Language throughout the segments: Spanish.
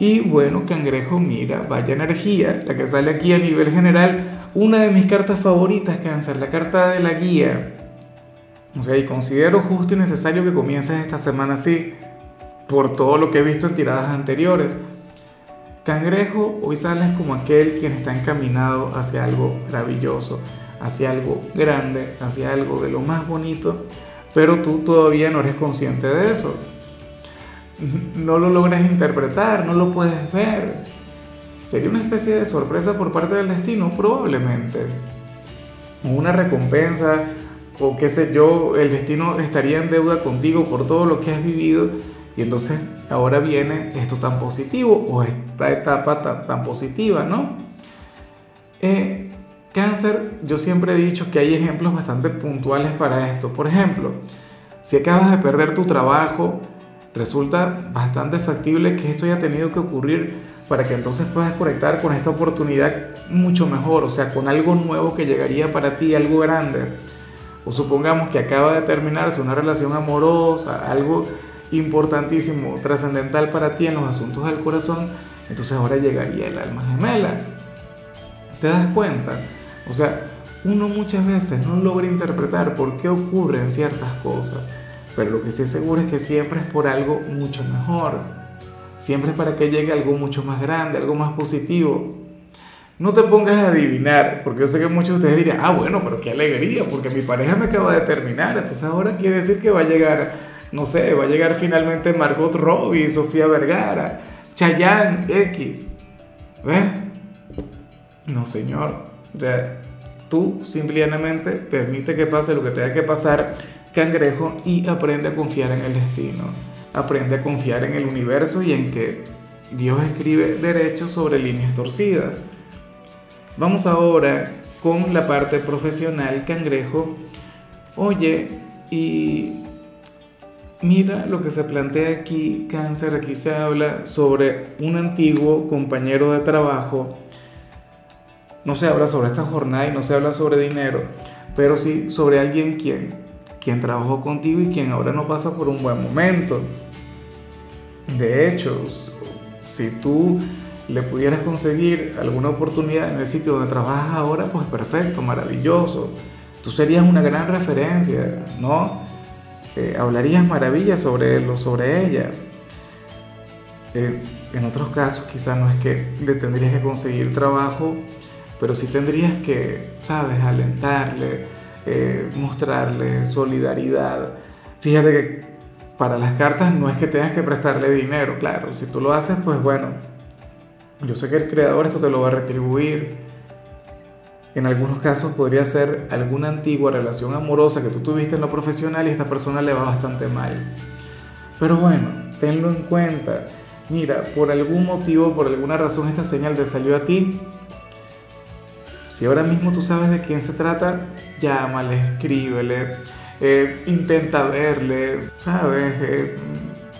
Y bueno, cangrejo, mira, vaya energía, la que sale aquí a nivel general, una de mis cartas favoritas, cáncer, la carta de la guía. O sea, y considero justo y necesario que comiences esta semana así, por todo lo que he visto en tiradas anteriores. Cangrejo, hoy sales como aquel quien está encaminado hacia algo maravilloso, hacia algo grande, hacia algo de lo más bonito, pero tú todavía no eres consciente de eso no lo logras interpretar, no lo puedes ver. Sería una especie de sorpresa por parte del destino, probablemente. Una recompensa, o qué sé yo, el destino estaría en deuda contigo por todo lo que has vivido. Y entonces ahora viene esto tan positivo, o esta etapa tan, tan positiva, ¿no? Eh, cáncer, yo siempre he dicho que hay ejemplos bastante puntuales para esto. Por ejemplo, si acabas de perder tu trabajo, resulta bastante factible que esto haya tenido que ocurrir para que entonces puedas conectar con esta oportunidad mucho mejor, o sea, con algo nuevo que llegaría para ti, algo grande. O supongamos que acaba de terminarse una relación amorosa, algo importantísimo, trascendental para ti en los asuntos del corazón, entonces ahora llegaría el alma gemela. ¿Te das cuenta? O sea, uno muchas veces no logra interpretar por qué ocurren ciertas cosas pero lo que sí es seguro es que siempre es por algo mucho mejor. Siempre es para que llegue algo mucho más grande, algo más positivo. No te pongas a adivinar, porque yo sé que muchos de ustedes dirían, ah, bueno, pero qué alegría, porque mi pareja me acaba de terminar, entonces ahora quiere decir que va a llegar, no sé, va a llegar finalmente Margot Robbie, Sofía Vergara, Chayanne X. ¿Ves? No, señor. O sea, tú simplemente permite que pase lo que tenga que pasar cangrejo y aprende a confiar en el destino. Aprende a confiar en el universo y en que Dios escribe derechos sobre líneas torcidas. Vamos ahora con la parte profesional, cangrejo. Oye, y mira lo que se plantea aquí, cáncer, aquí se habla sobre un antiguo compañero de trabajo. No se habla sobre esta jornada y no se habla sobre dinero, pero sí sobre alguien quien quien trabajó contigo y quien ahora no pasa por un buen momento. De hecho, si tú le pudieras conseguir alguna oportunidad en el sitio donde trabajas ahora, pues perfecto, maravilloso. Tú serías una gran referencia, ¿no? Eh, hablarías maravillas sobre él o sobre ella. Eh, en otros casos quizás no es que le tendrías que conseguir trabajo, pero sí tendrías que, sabes, alentarle, eh, mostrarle solidaridad. Fíjate que para las cartas no es que tengas que prestarle dinero, claro, si tú lo haces, pues bueno, yo sé que el creador esto te lo va a retribuir. En algunos casos podría ser alguna antigua relación amorosa que tú tuviste en lo profesional y esta persona le va bastante mal. Pero bueno, tenlo en cuenta. Mira, por algún motivo, por alguna razón esta señal te salió a ti, si ahora mismo tú sabes de quién se trata, llámale, escríbele, eh, intenta verle, ¿sabes? Eh,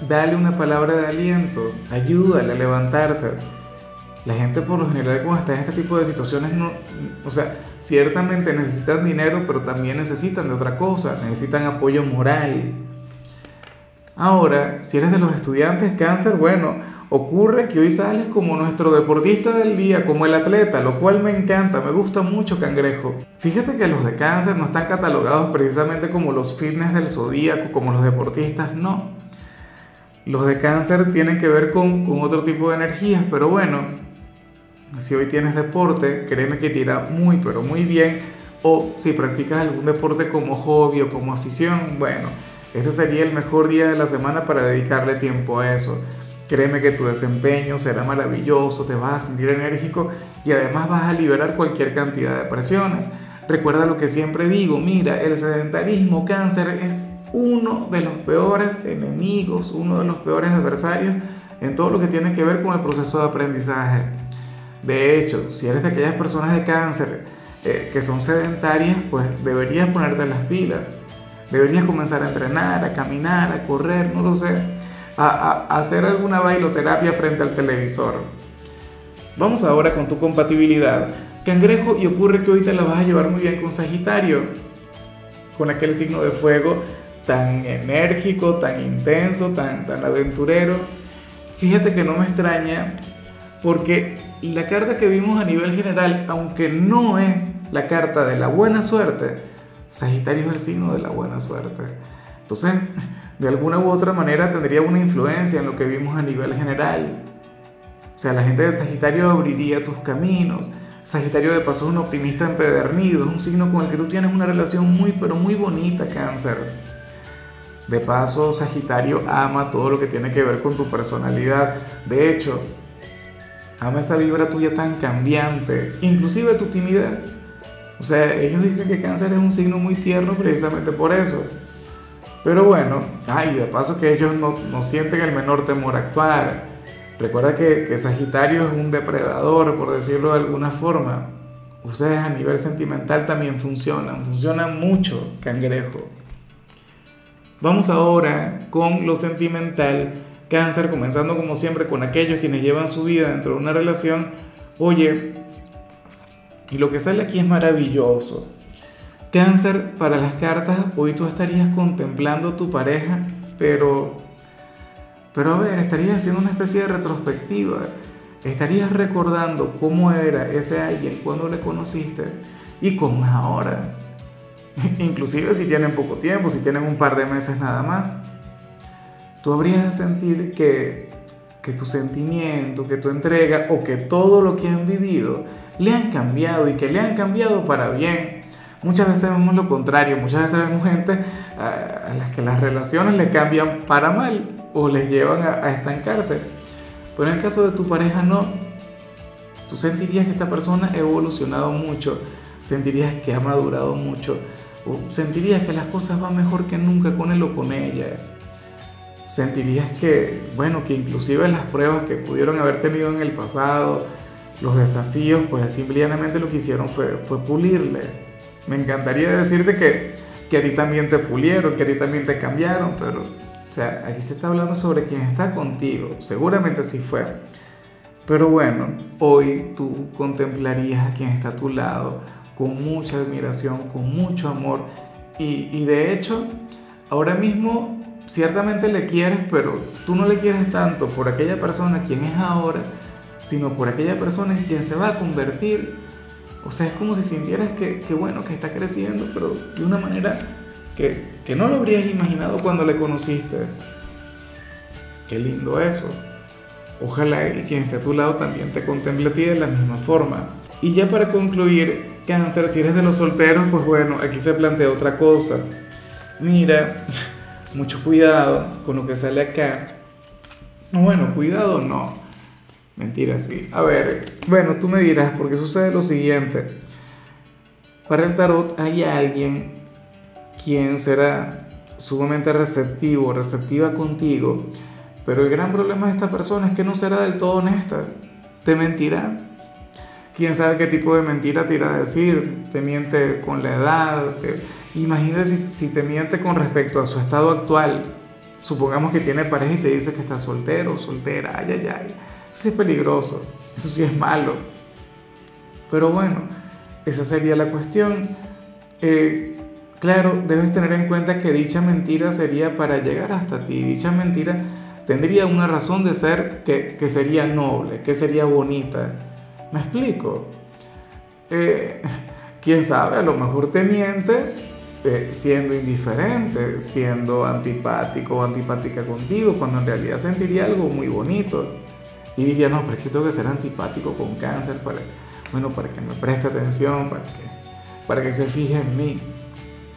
dale una palabra de aliento, ayúdale a levantarse. La gente por lo general cuando está en este tipo de situaciones, no, o sea, ciertamente necesitan dinero, pero también necesitan de otra cosa, necesitan apoyo moral. Ahora, si eres de los estudiantes cáncer, bueno, Ocurre que hoy sales como nuestro deportista del día, como el atleta, lo cual me encanta, me gusta mucho cangrejo. Fíjate que los de cáncer no están catalogados precisamente como los fitness del zodíaco, como los deportistas, no. Los de cáncer tienen que ver con, otro tipo de energías, pero bueno, si hoy tienes deporte, créeme que te irá muy, pero muy bien. O si practicas algún deporte como hobby o como afición, bueno, este sería el mejor día de la semana para dedicarle tiempo a eso. Créeme que tu desempeño será maravilloso, te vas a sentir enérgico y además vas a liberar cualquier cantidad de presiones. Recuerda lo que siempre digo, mira, el sedentarismo cáncer es uno de los peores enemigos, uno de los peores adversarios en todo lo que tiene que ver con el proceso de aprendizaje. De hecho, si eres de aquellas personas de cáncer eh, que son sedentarias, pues deberías ponerte las pilas. Deberías comenzar a entrenar, a caminar, a correr, no lo sé, a, a hacer alguna bailoterapia frente al televisor. Vamos ahora con tu compatibilidad. Cangrejo, y ocurre que hoy te la vas a llevar muy bien con Sagitario, con aquel signo de fuego tan enérgico, tan intenso, tan, tan aventurero. Fíjate que no me extraña porque la carta que vimos a nivel general, aunque no es la carta de la buena suerte, Sagitario es el signo de la buena suerte. Entonces, de alguna u otra manera tendría una influencia en lo que vimos a nivel general. O sea, la gente de Sagitario abriría tus caminos. Sagitario de paso es un optimista empedernido, es un signo con el que tú tienes una relación muy, pero muy bonita, cáncer. De paso, Sagitario ama todo lo que tiene que ver con tu personalidad. De hecho, ama esa vibra tuya tan cambiante, inclusive tu timidez. O sea, ellos dicen que cáncer es un signo muy tierno precisamente por eso. Pero bueno, ay, de paso que ellos no, no sienten el menor temor a actuar. Recuerda que, que Sagitario es un depredador, por decirlo de alguna forma. Ustedes a nivel sentimental también funcionan, funcionan mucho, cangrejo. Vamos ahora con lo sentimental Cáncer, comenzando como siempre con aquellos quienes llevan su vida dentro de una relación. Oye, y lo que sale aquí es maravilloso. Cáncer, para las cartas, hoy tú estarías contemplando tu pareja, pero, pero a ver, estarías haciendo una especie de retrospectiva. Estarías recordando cómo era ese alguien cuando le conociste y cómo es ahora. Inclusive si tienen poco tiempo, si tienen un par de meses nada más tú habrías de sentir que, que tu sentimiento, que tu entrega o que todo lo que han vivido le han cambiado y que le han cambiado para bien. Muchas veces vemos lo contrario, muchas veces vemos gente a, las que las relaciones le cambian para mal o les llevan a, a estancarse. Pero en el caso de tu pareja no. Tú sentirías que esta persona ha evolucionado mucho, sentirías que ha madurado mucho, o sentirías que las cosas van mejor que nunca con él o con ella sentirías que, bueno, que inclusive las pruebas que pudieron haber tenido en el pasado, los desafíos, pues simplemente lo que hicieron fue pulirle. Me encantaría decirte que, que a ti también te pulieron, que a ti también te cambiaron, pero, o sea, aquí se está hablando sobre quien está contigo, seguramente sí fue. Pero bueno, hoy tú contemplarías a quien está a tu lado con mucha admiración, con mucho amor y, y de hecho, ahora mismo ciertamente le quieres, pero tú no le quieres tanto por aquella persona quien es ahora, sino por aquella persona en quien se va a convertir. O sea, es como si sintieras que, bueno, que está creciendo, pero de una manera que, que no lo habrías imaginado cuando le conociste. Qué lindo eso. Ojalá que quien esté a tu lado también te contemple a ti de la misma forma. Y ya para concluir, cáncer, si eres de los solteros, pues bueno, aquí se plantea otra cosa. Mira, mucho cuidado con lo que sale acá. No, bueno, cuidado no. Mentira, sí. A ver, bueno, tú me dirás, porque sucede lo siguiente. Para el tarot hay alguien quien será sumamente receptivo, receptiva contigo, pero el gran problema de esta persona es que no será del todo honesta. Te mentirá. Quién sabe qué tipo de mentira te irá a decir. Te miente con la edad. Te Imagínate si, te miente con respecto a su estado actual. Supongamos que tiene pareja y te dice que está soltero, soltera, ay, ay, ay. Sí es peligroso, eso sí es malo. Pero bueno, esa sería la cuestión. Eh, claro, debes tener en cuenta que dicha mentira sería para llegar hasta ti. Dicha mentira tendría una razón de ser que, que sería noble, que sería bonita. ¿Me explico? Eh, Quién sabe, a lo mejor te miente eh, siendo indiferente, siendo antipático o antipática contigo, cuando en realidad sentiría algo muy bonito. Y diría, no, pero es que tengo que ser antipático con cáncer para, bueno, para que me preste atención, para que, para que se fije en mí.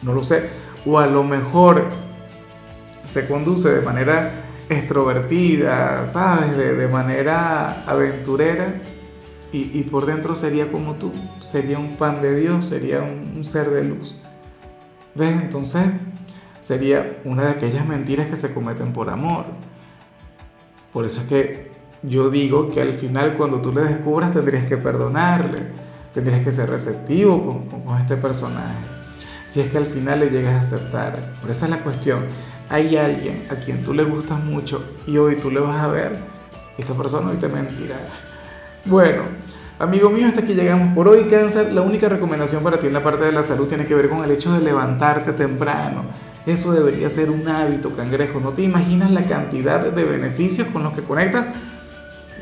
No lo sé. O a lo mejor se conduce de manera extrovertida, ¿sabes? De, de manera aventurera. Y, y, por dentro sería como tú, sería un pan de Dios, sería un ser de luz. ¿Ves? Entonces sería una de aquellas mentiras que se cometen por amor. Por eso es que yo digo que al final cuando tú le descubras tendrías que perdonarle, tendrías que ser receptivo con, con, este personaje. Si es que al final le llegas a aceptar. Pero esa es la cuestión. Hay alguien a quien tú le gustas mucho y hoy tú le vas a ver, esta persona hoy te mentirá. Bueno, amigo mío, hasta aquí llegamos por hoy. Cáncer, la única recomendación para ti en la parte de la salud tiene que ver con el hecho de levantarte temprano. Eso debería ser un hábito, cangrejo. No te imaginas la cantidad de beneficios con los que conectas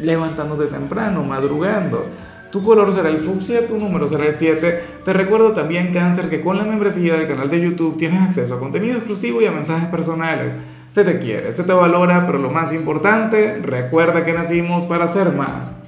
levantándote temprano, madrugando. Tu color será el fucsia, tu número será el 7. Te recuerdo también, Cáncer, que con la membresía del canal de YouTube tienes acceso a contenido exclusivo y a mensajes personales. Se te quiere, se te valora, pero lo más importante, recuerda que nacimos para ser más.